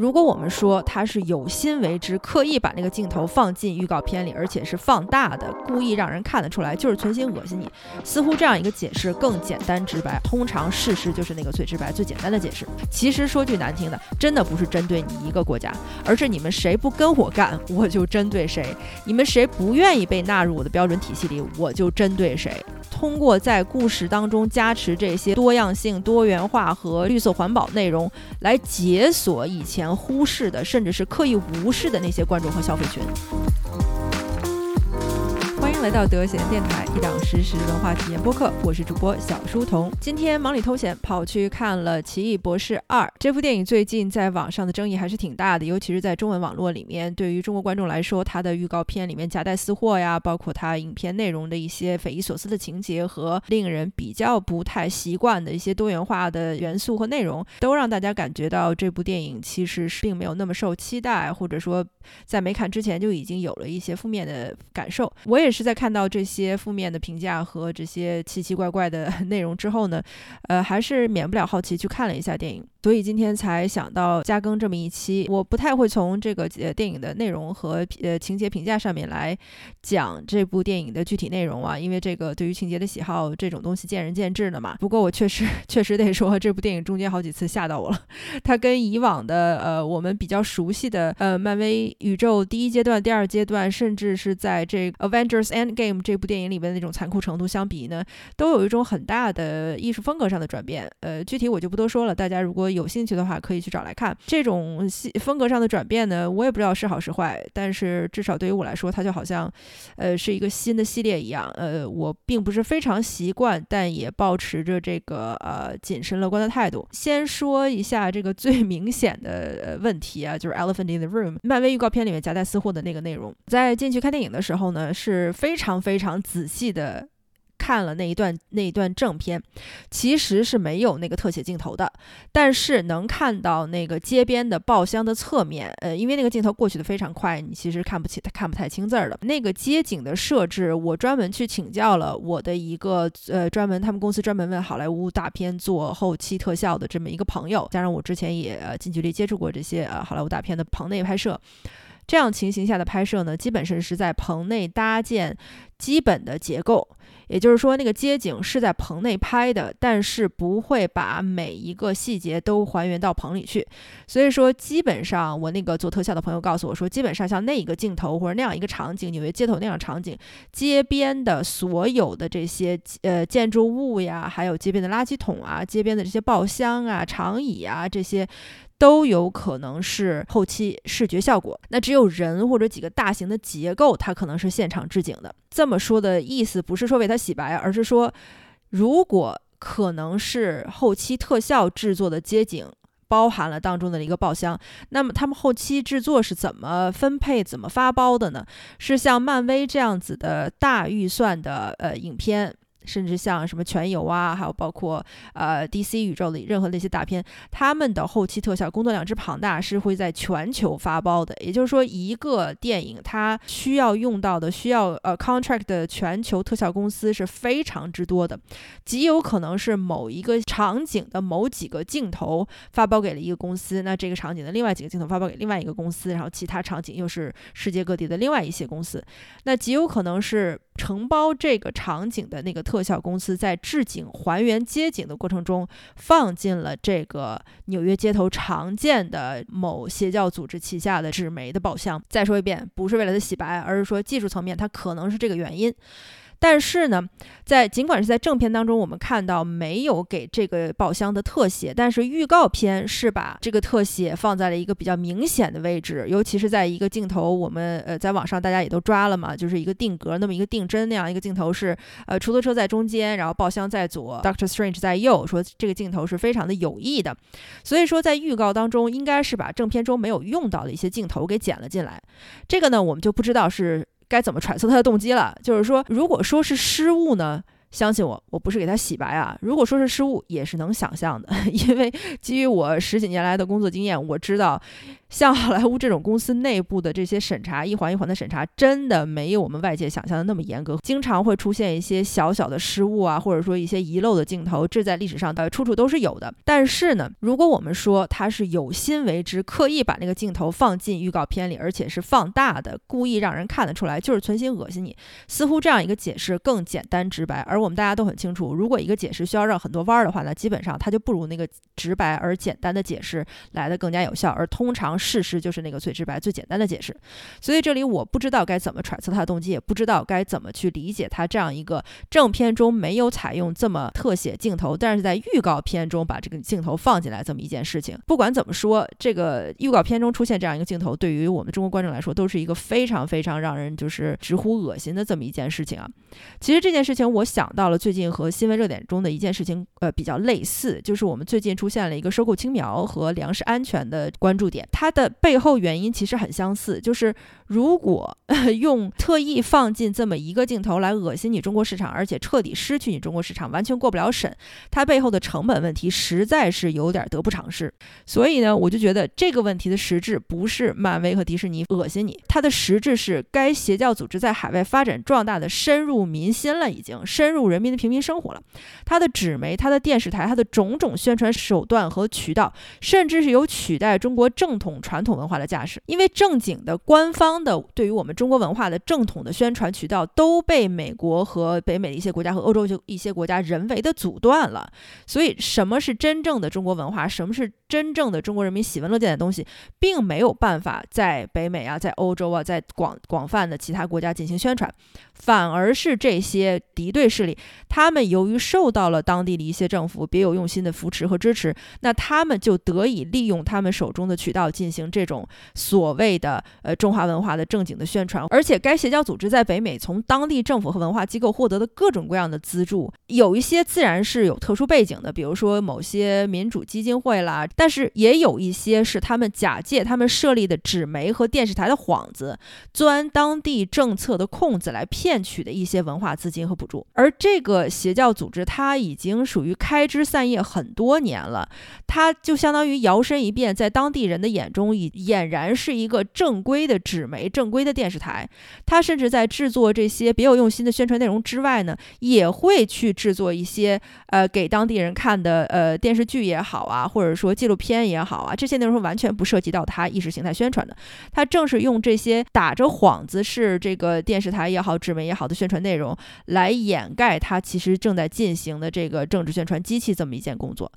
如果我们说他是有心为之，刻意把那个镜头放进预告片里，而且是放大的，故意让人看得出来，就是存心恶心你，似乎这样一个解释更简单直白。通常事实就是那个最直白、最简单的解释。其实说句难听的，真的不是针对你一个国家，而是你们谁不跟我干，我就针对谁；你们谁不愿意被纳入我的标准体系里，我就针对谁。通过在故事当中加持这些多样性、多元化和绿色环保内容，来解锁以前忽视的，甚至是刻意无视的那些观众和消费群。迎来到德贤电台，一档实时文化体验播客，我是主播小书童。今天忙里偷闲跑去看了《奇异博士二》这部电影，最近在网上的争议还是挺大的，尤其是在中文网络里面。对于中国观众来说，它的预告片里面夹带私货呀，包括它影片内容的一些匪夷所思的情节和令人比较不太习惯的一些多元化的元素和内容，都让大家感觉到这部电影其实是并没有那么受期待，或者说在没看之前就已经有了一些负面的感受。我也是。在在看到这些负面的评价和这些奇奇怪怪的 内容之后呢，呃，还是免不了好奇去看了一下电影。所以今天才想到加更这么一期。我不太会从这个呃电影的内容和呃情节评价上面来讲这部电影的具体内容啊，因为这个对于情节的喜好这种东西见仁见智的嘛。不过我确实 确实得说，这部电影中间好几次吓到我了。它跟以往的呃我们比较熟悉的呃漫威宇宙第一阶段、第二阶段，甚至是在这 Avengers Endgame 这部电影里边的那种残酷程度相比呢，都有一种很大的艺术风格上的转变。呃，具体我就不多说了，大家如果有兴趣的话，可以去找来看。这种系风格上的转变呢，我也不知道是好是坏，但是至少对于我来说，它就好像，呃，是一个新的系列一样。呃，我并不是非常习惯，但也保持着这个呃谨慎乐观的态度。先说一下这个最明显的问题啊，就是 Elephant in the Room，漫威预告片里面夹带私货的那个内容。在进去看电影的时候呢，是非常非常仔细的。看了那一段那一段正片，其实是没有那个特写镜头的，但是能看到那个街边的爆箱的侧面，呃，因为那个镜头过去的非常快，你其实看不起看不太清字儿的。那个街景的设置，我专门去请教了我的一个呃专门他们公司专门为好莱坞大片做后期特效的这么一个朋友，加上我之前也近距离接触过这些呃好莱坞大片的棚内拍摄。这样情形下的拍摄呢，基本上是在棚内搭建基本的结构，也就是说，那个街景是在棚内拍的，但是不会把每一个细节都还原到棚里去。所以说，基本上我那个做特效的朋友告诉我说，基本上像那一个镜头或者那样一个场景，纽约街头那样场景，街边的所有的这些呃建筑物呀，还有街边的垃圾桶啊，街边的这些爆箱啊、长椅啊这些。都有可能是后期视觉效果，那只有人或者几个大型的结构，它可能是现场置景的。这么这么说的意思不是说为他洗白，而是说，如果可能是后期特效制作的街景，包含了当中的一个爆箱，那么他们后期制作是怎么分配、怎么发包的呢？是像漫威这样子的大预算的呃影片。甚至像什么全游啊，还有包括呃 DC 宇宙里任何那些大片，他们的后期特效工作量之庞大，是会在全球发包的。也就是说，一个电影它需要用到的、需要呃 contract 的全球特效公司是非常之多的，极有可能是某一个场景的某几个镜头发包给了一个公司，那这个场景的另外几个镜头发包给另外一个公司，然后其他场景又是世界各地的另外一些公司，那极有可能是承包这个场景的那个特。效公司在置景还原街景的过程中，放进了这个纽约街头常见的某邪教组织旗下的纸媒的宝箱。再说一遍，不是为了它洗白，而是说技术层面它可能是这个原因。但是呢，在尽管是在正片当中，我们看到没有给这个宝箱的特写，但是预告片是把这个特写放在了一个比较明显的位置，尤其是在一个镜头，我们呃在网上大家也都抓了嘛，就是一个定格那么一个定帧那样一个镜头是呃出租车在中间，然后爆箱在左，Doctor Strange 在右，说这个镜头是非常的有意的，所以说在预告当中应该是把正片中没有用到的一些镜头给剪了进来，这个呢我们就不知道是。该怎么揣测他的动机了？就是说，如果说是失误呢，相信我，我不是给他洗白啊。如果说是失误，也是能想象的，因为基于我十几年来的工作经验，我知道。像好莱坞这种公司内部的这些审查，一环一环的审查，真的没有我们外界想象的那么严格，经常会出现一些小小的失误啊，或者说一些遗漏的镜头，这在历史上呃处处都是有的。但是呢，如果我们说他是有心为之，刻意把那个镜头放进预告片里，而且是放大的，故意让人看得出来，就是存心恶心你，似乎这样一个解释更简单直白。而我们大家都很清楚，如果一个解释需要绕很多弯儿的话呢，基本上它就不如那个直白而简单的解释来的更加有效，而通常。事实就是那个最直白、最简单的解释，所以这里我不知道该怎么揣测他的动机，也不知道该怎么去理解他这样一个正片中没有采用这么特写镜头，但是在预告片中把这个镜头放进来这么一件事情。不管怎么说，这个预告片中出现这样一个镜头，对于我们中国观众来说，都是一个非常非常让人就是直呼恶心的这么一件事情啊。其实这件事情我想到了最近和新闻热点中的一件事情，呃，比较类似，就是我们最近出现了一个收购青苗和粮食安全的关注点，它。的背后原因其实很相似，就是如果用特意放进这么一个镜头来恶心你中国市场，而且彻底失去你中国市场，完全过不了审，它背后的成本问题实在是有点得不偿失。所以呢，我就觉得这个问题的实质不是漫威和迪士尼恶心你，它的实质是该邪教组织在海外发展壮大的深入民心了，已经深入人民的平民生活了。它的纸媒、它的电视台、它的种种宣传手段和渠道，甚至是有取代中国正统。传统文化的架势，因为正经的官方的对于我们中国文化的正统的宣传渠道都被美国和北美的一些国家和欧洲就一些国家人为的阻断了，所以什么是真正的中国文化，什么是真正的中国人民喜闻乐见的东西，并没有办法在北美啊，在欧洲啊，在广广泛的其他国家进行宣传，反而是这些敌对势力，他们由于受到了当地的一些政府别有用心的扶持和支持，那他们就得以利用他们手中的渠道进。行这种所谓的呃中华文化的正经的宣传，而且该邪教组织在北美从当地政府和文化机构获得的各种各样的资助，有一些自然是有特殊背景的，比如说某些民主基金会啦，但是也有一些是他们假借他们设立的纸媒和电视台的幌子，钻当地政策的空子来骗取的一些文化资金和补助。而这个邪教组织，它已经属于开枝散叶很多年了，它就相当于摇身一变，在当地人的眼。中已俨然是一个正规的纸媒、正规的电视台。他甚至在制作这些别有用心的宣传内容之外呢，也会去制作一些呃给当地人看的呃电视剧也好啊，或者说纪录片也好啊，这些内容完全不涉及到他意识形态宣传的。他正是用这些打着幌子是这个电视台也好、纸媒也好的宣传内容，来掩盖他其实正在进行的这个政治宣传机器这么一件工作。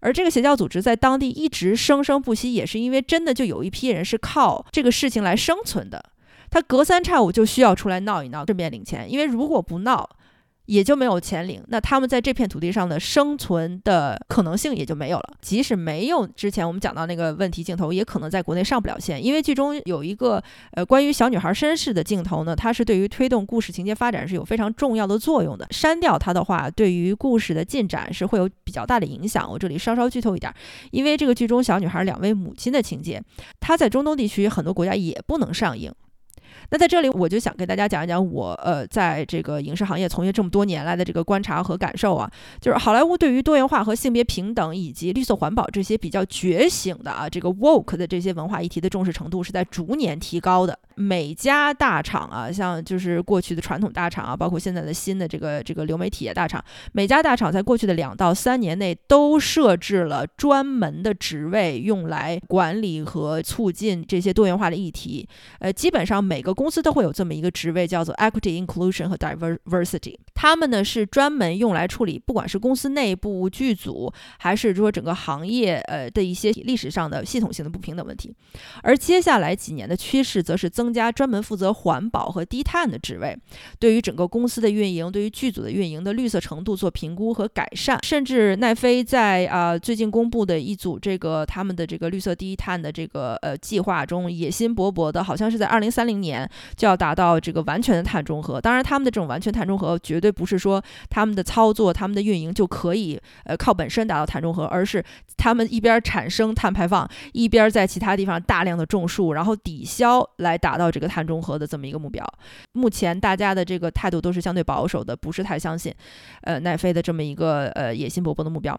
而这个邪教组织在当地一直生生不息，也是因为真的就有一批人是靠这个事情来生存的，他隔三差五就需要出来闹一闹，顺便领钱，因为如果不闹。也就没有钱领，那他们在这片土地上的生存的可能性也就没有了。即使没有之前我们讲到那个问题镜头，也可能在国内上不了线，因为剧中有一个呃关于小女孩身世的镜头呢，它是对于推动故事情节发展是有非常重要的作用的。删掉它的话，对于故事的进展是会有比较大的影响。我这里稍稍剧透一点，因为这个剧中小女孩两位母亲的情节，她在中东地区很多国家也不能上映。那在这里，我就想给大家讲一讲我呃，在这个影视行业从业这么多年来的这个观察和感受啊，就是好莱坞对于多元化和性别平等以及绿色环保这些比较觉醒的啊，这个 woke 的这些文化议题的重视程度是在逐年提高的。每家大厂啊，像就是过去的传统大厂啊，包括现在的新的这个这个流媒体大厂，每家大厂在过去的两到三年内都设置了专门的职位，用来管理和促进这些多元化的议题。呃，基本上每个公司都会有这么一个职位，叫做 Equity Inclusion 和 Diversity。他们呢是专门用来处理，不管是公司内部剧组，还是说整个行业呃的一些历史上的系统性的不平等问题。而接下来几年的趋势，则是增增加专门负责环保和低碳的职位，对于整个公司的运营，对于剧组的运营的绿色程度做评估和改善。甚至奈飞在啊最近公布的一组这个他们的这个绿色低碳的这个呃计划中，野心勃勃的，好像是在二零三零年。就要达到这个完全的碳中和。当然，他们的这种完全碳中和绝对不是说他们的操作、他们的运营就可以呃靠本身达到碳中和，而是他们一边产生碳排放，一边在其他地方大量的种树，然后抵消来达到这个碳中和的这么一个目标。目前大家的这个态度都是相对保守的，不是太相信，呃，奈飞的这么一个呃野心勃勃的目标。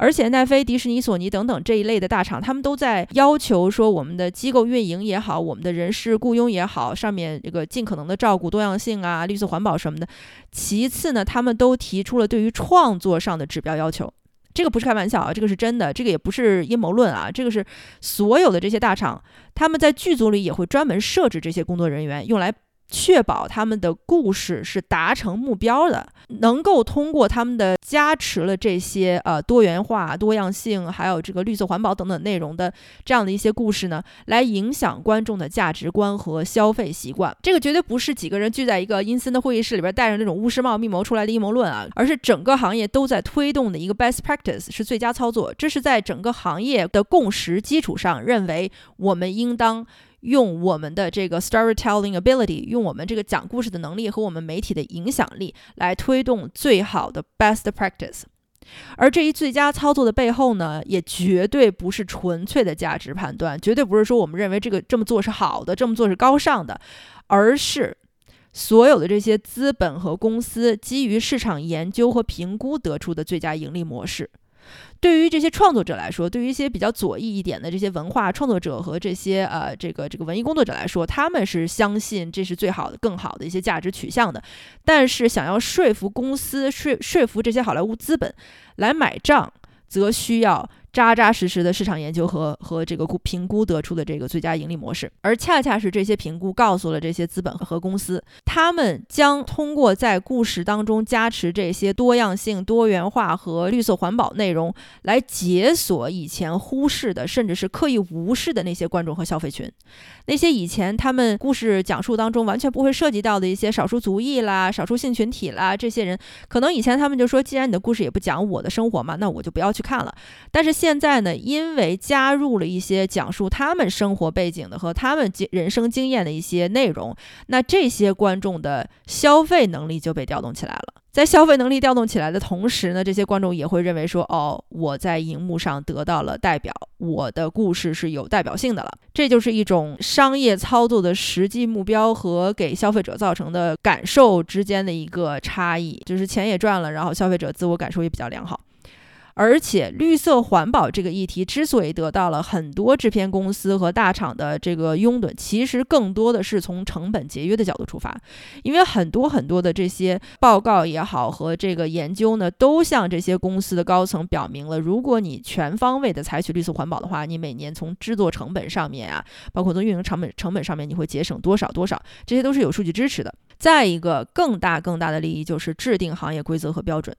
而且奈飞、迪士尼、索尼等等这一类的大厂，他们都在要求说，我们的机构运营也好，我们的人事雇佣也好，上面这个尽可能的照顾多样性啊、绿色环保什么的。其次呢，他们都提出了对于创作上的指标要求，这个不是开玩笑啊，这个是真的，这个也不是阴谋论啊，这个是所有的这些大厂，他们在剧组里也会专门设置这些工作人员，用来。确保他们的故事是达成目标的，能够通过他们的加持了这些呃多元化、多样性，还有这个绿色环保等等内容的这样的一些故事呢，来影响观众的价值观和消费习惯。这个绝对不是几个人聚在一个阴森的会议室里边戴着那种巫师帽密谋出来的阴谋论啊，而是整个行业都在推动的一个 best practice，是最佳操作。这是在整个行业的共识基础上，认为我们应当。用我们的这个 storytelling ability，用我们这个讲故事的能力和我们媒体的影响力来推动最好的 best practice。而这一最佳操作的背后呢，也绝对不是纯粹的价值判断，绝对不是说我们认为这个这么做是好的，这么做是高尚的，而是所有的这些资本和公司基于市场研究和评估得出的最佳盈利模式。对于这些创作者来说，对于一些比较左翼一点的这些文化创作者和这些呃这个这个文艺工作者来说，他们是相信这是最好的、更好的一些价值取向的。但是，想要说服公司、说说服这些好莱坞资本来买账，则需要。扎扎实实的市场研究和和这个估评估得出的这个最佳盈利模式，而恰恰是这些评估告诉了这些资本和公司，他们将通过在故事当中加持这些多样性、多元化和绿色环保内容，来解锁以前忽视的，甚至是刻意无视的那些观众和消费群，那些以前他们故事讲述当中完全不会涉及到的一些少数族裔啦、少数性群体啦，这些人可能以前他们就说，既然你的故事也不讲我的生活嘛，那我就不要去看了。但是现在呢，因为加入了一些讲述他们生活背景的和他们人生经验的一些内容，那这些观众的消费能力就被调动起来了。在消费能力调动起来的同时呢，这些观众也会认为说，哦，我在荧幕上得到了代表，我的故事是有代表性的了。这就是一种商业操作的实际目标和给消费者造成的感受之间的一个差异，就是钱也赚了，然后消费者自我感受也比较良好。而且，绿色环保这个议题之所以得到了很多制片公司和大厂的这个拥趸，其实更多的是从成本节约的角度出发。因为很多很多的这些报告也好和这个研究呢，都向这些公司的高层表明了，如果你全方位的采取绿色环保的话，你每年从制作成本上面啊，包括从运营成本成本上面，你会节省多少多少，这些都是有数据支持的。再一个，更大更大的利益就是制定行业规则和标准。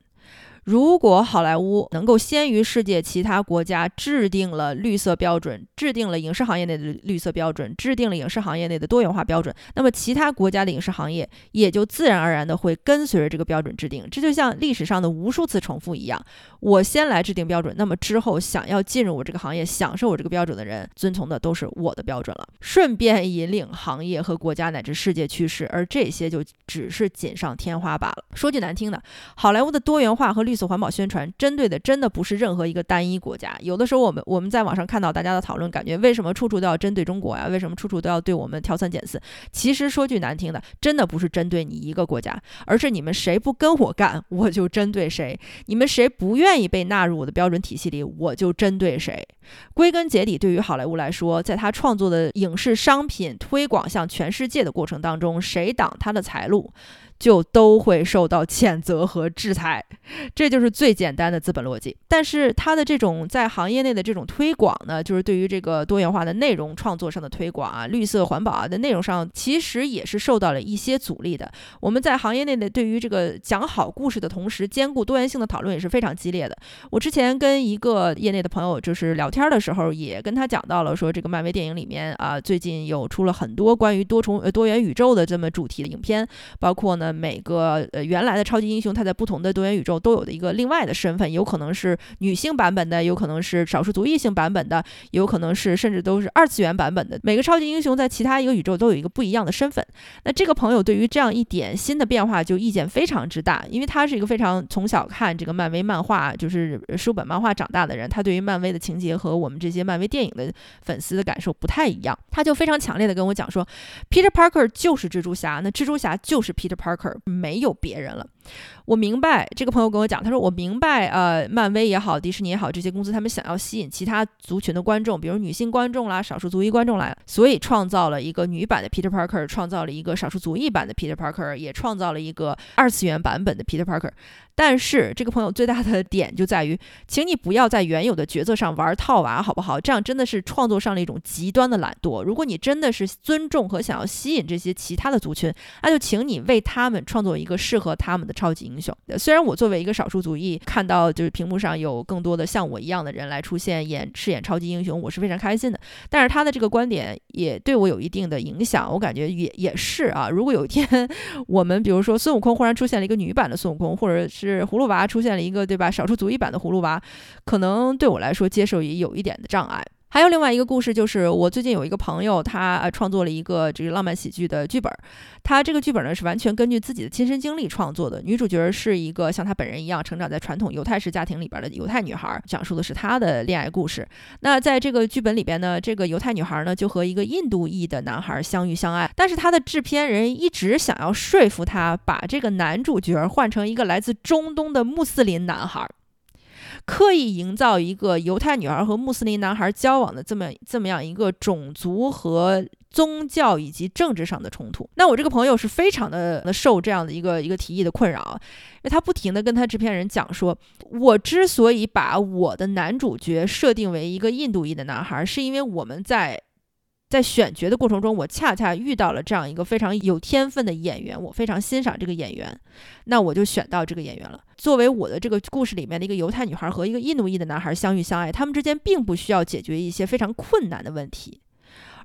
如果好莱坞能够先于世界其他国家制定了绿色标准，制定了影视行业内的绿色标准，制定了影视行业内的多元化标准，那么其他国家的影视行业也就自然而然的会跟随着这个标准制定。这就像历史上的无数次重复一样，我先来制定标准，那么之后想要进入我这个行业、享受我这个标准的人，遵从的都是我的标准了，顺便引领行业和国家乃至世界趋势，而这些就只是锦上添花罢了。说句难听的，好莱坞的多元化和绿做环保宣传针对的真的不是任何一个单一国家。有的时候我们我们在网上看到大家的讨论，感觉为什么处处都要针对中国呀？为什么处处都要对我们挑三拣四？其实说句难听的，真的不是针对你一个国家，而是你们谁不跟我干，我就针对谁；你们谁不愿意被纳入我的标准体系里，我就针对谁。归根结底，对于好莱坞来说，在他创作的影视商品推广向全世界的过程当中，谁挡他的财路？就都会受到谴责和制裁，这就是最简单的资本逻辑。但是它的这种在行业内的这种推广呢，就是对于这个多元化的内容创作上的推广啊，绿色环保啊的内容上，其实也是受到了一些阻力的。我们在行业内的对于这个讲好故事的同时，兼顾多元性的讨论也是非常激烈的。我之前跟一个业内的朋友就是聊天的时候，也跟他讲到了说，这个漫威电影里面啊，最近有出了很多关于多重呃多元宇宙的这么主题的影片，包括呢。每个呃原来的超级英雄他在不同的多元宇宙都有的一个另外的身份，有可能是女性版本的，有可能是少数族裔性版本的，有可能是甚至都是二次元版本的。每个超级英雄在其他一个宇宙都有一个不一样的身份。那这个朋友对于这样一点新的变化就意见非常之大，因为他是一个非常从小看这个漫威漫画，就是书本漫画长大的人，他对于漫威的情节和我们这些漫威电影的粉丝的感受不太一样，他就非常强烈的跟我讲说，Peter Parker 就是蜘蛛侠，那蜘蛛侠就是 Peter Parker，没有别人了。我明白，这个朋友跟我讲，他说我明白，呃，漫威也好，迪士尼也好，这些公司他们想要吸引其他族群的观众，比如女性观众啦、少数族裔观众来，所以创造了一个女版的 Peter Parker，创造了一个少数族裔版的 Peter Parker，也创造了一个二次元版本的 Peter Parker。但是这个朋友最大的点就在于，请你不要在原有的角色上玩套娃，好不好？这样真的是创作上了一种极端的懒惰。如果你真的是尊重和想要吸引这些其他的族群，那就请你为他们创作一个适合他们的超级英雄。虽然我作为一个少数族裔，看到就是屏幕上有更多的像我一样的人来出现演饰演超级英雄，我是非常开心的。但是他的这个观点也对我有一定的影响，我感觉也也是啊。如果有一天我们比如说孙悟空忽然出现了一个女版的孙悟空，或者是葫芦娃出现了一个对吧？少数族裔版的葫芦娃，可能对我来说接受也有一点的障碍。还有另外一个故事，就是我最近有一个朋友，他创作了一个这个浪漫喜剧的剧本。他这个剧本呢是完全根据自己的亲身经历创作的。女主角是一个像他本人一样成长在传统犹太式家庭里边的犹太女孩，讲述的是她的恋爱故事。那在这个剧本里边呢，这个犹太女孩呢就和一个印度裔的男孩相遇相爱，但是他的制片人一直想要说服他把这个男主角换成一个来自中东的穆斯林男孩。刻意营造一个犹太女孩和穆斯林男孩交往的这么这么样一个种族和宗教以及政治上的冲突。那我这个朋友是非常的受这样的一个一个提议的困扰，因为他不停的跟他制片人讲说，我之所以把我的男主角设定为一个印度裔的男孩，是因为我们在。在选角的过程中，我恰恰遇到了这样一个非常有天分的演员，我非常欣赏这个演员，那我就选到这个演员了。作为我的这个故事里面的一个犹太女孩和一个印度裔的男孩相遇相爱，他们之间并不需要解决一些非常困难的问题。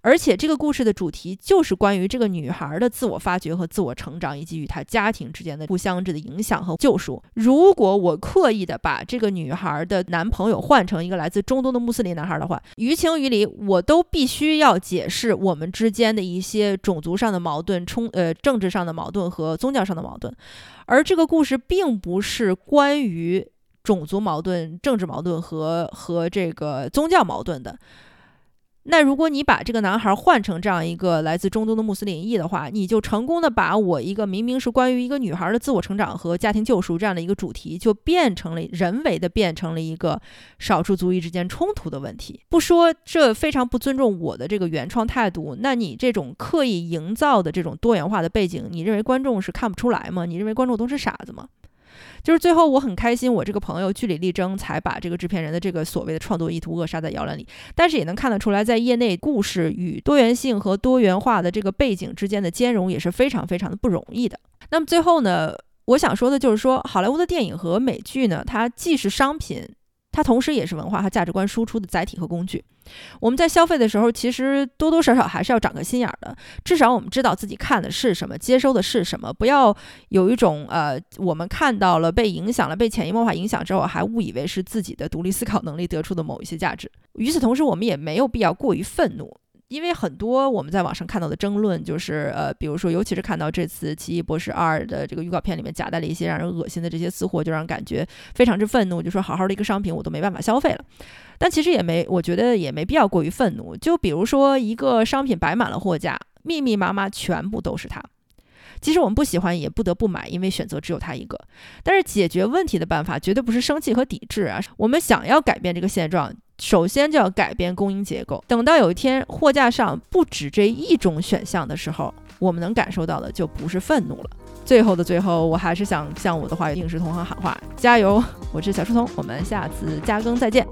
而且这个故事的主题就是关于这个女孩的自我发掘和自我成长，以及与她家庭之间的互相之的影响和救赎。如果我刻意的把这个女孩的男朋友换成一个来自中东的穆斯林男孩的话，于情于理，我都必须要解释我们之间的一些种族上的矛盾、冲呃政治上的矛盾和宗教上的矛盾。而这个故事并不是关于种族矛盾、政治矛盾和和这个宗教矛盾的。那如果你把这个男孩换成这样一个来自中东的穆斯林裔的话，你就成功的把我一个明明是关于一个女孩的自我成长和家庭救赎这样的一个主题，就变成了人为的变成了一个少数族裔之间冲突的问题。不说这非常不尊重我的这个原创态度，那你这种刻意营造的这种多元化的背景，你认为观众是看不出来吗？你认为观众都是傻子吗？就是最后我很开心，我这个朋友据理力争，才把这个制片人的这个所谓的创作意图扼杀在摇篮里。但是也能看得出来，在业内故事与多元性和多元化的这个背景之间的兼容也是非常非常的不容易的。那么最后呢，我想说的就是说，好莱坞的电影和美剧呢，它既是商品。它同时也是文化和价值观输出的载体和工具。我们在消费的时候，其实多多少少还是要长个心眼儿的。至少我们知道自己看的是什么，接收的是什么，不要有一种呃，我们看到了被影响了，被潜移默化影响之后，还误以为是自己的独立思考能力得出的某一些价值。与此同时，我们也没有必要过于愤怒。因为很多我们在网上看到的争论，就是呃，比如说，尤其是看到这次《奇异博士二》的这个预告片里面夹带了一些让人恶心的这些私货，就让人感觉非常之愤怒。就说好好的一个商品，我都没办法消费了。但其实也没，我觉得也没必要过于愤怒。就比如说，一个商品摆满了货架，密密麻麻，全部都是它。即使我们不喜欢，也不得不买，因为选择只有它一个。但是解决问题的办法绝对不是生气和抵制啊！我们想要改变这个现状。首先就要改变供应结构。等到有一天货架上不止这一种选项的时候，我们能感受到的就不是愤怒了。最后的最后，我还是想向我的华语影视同行喊话：加油！我是小书童，我们下次加更再见。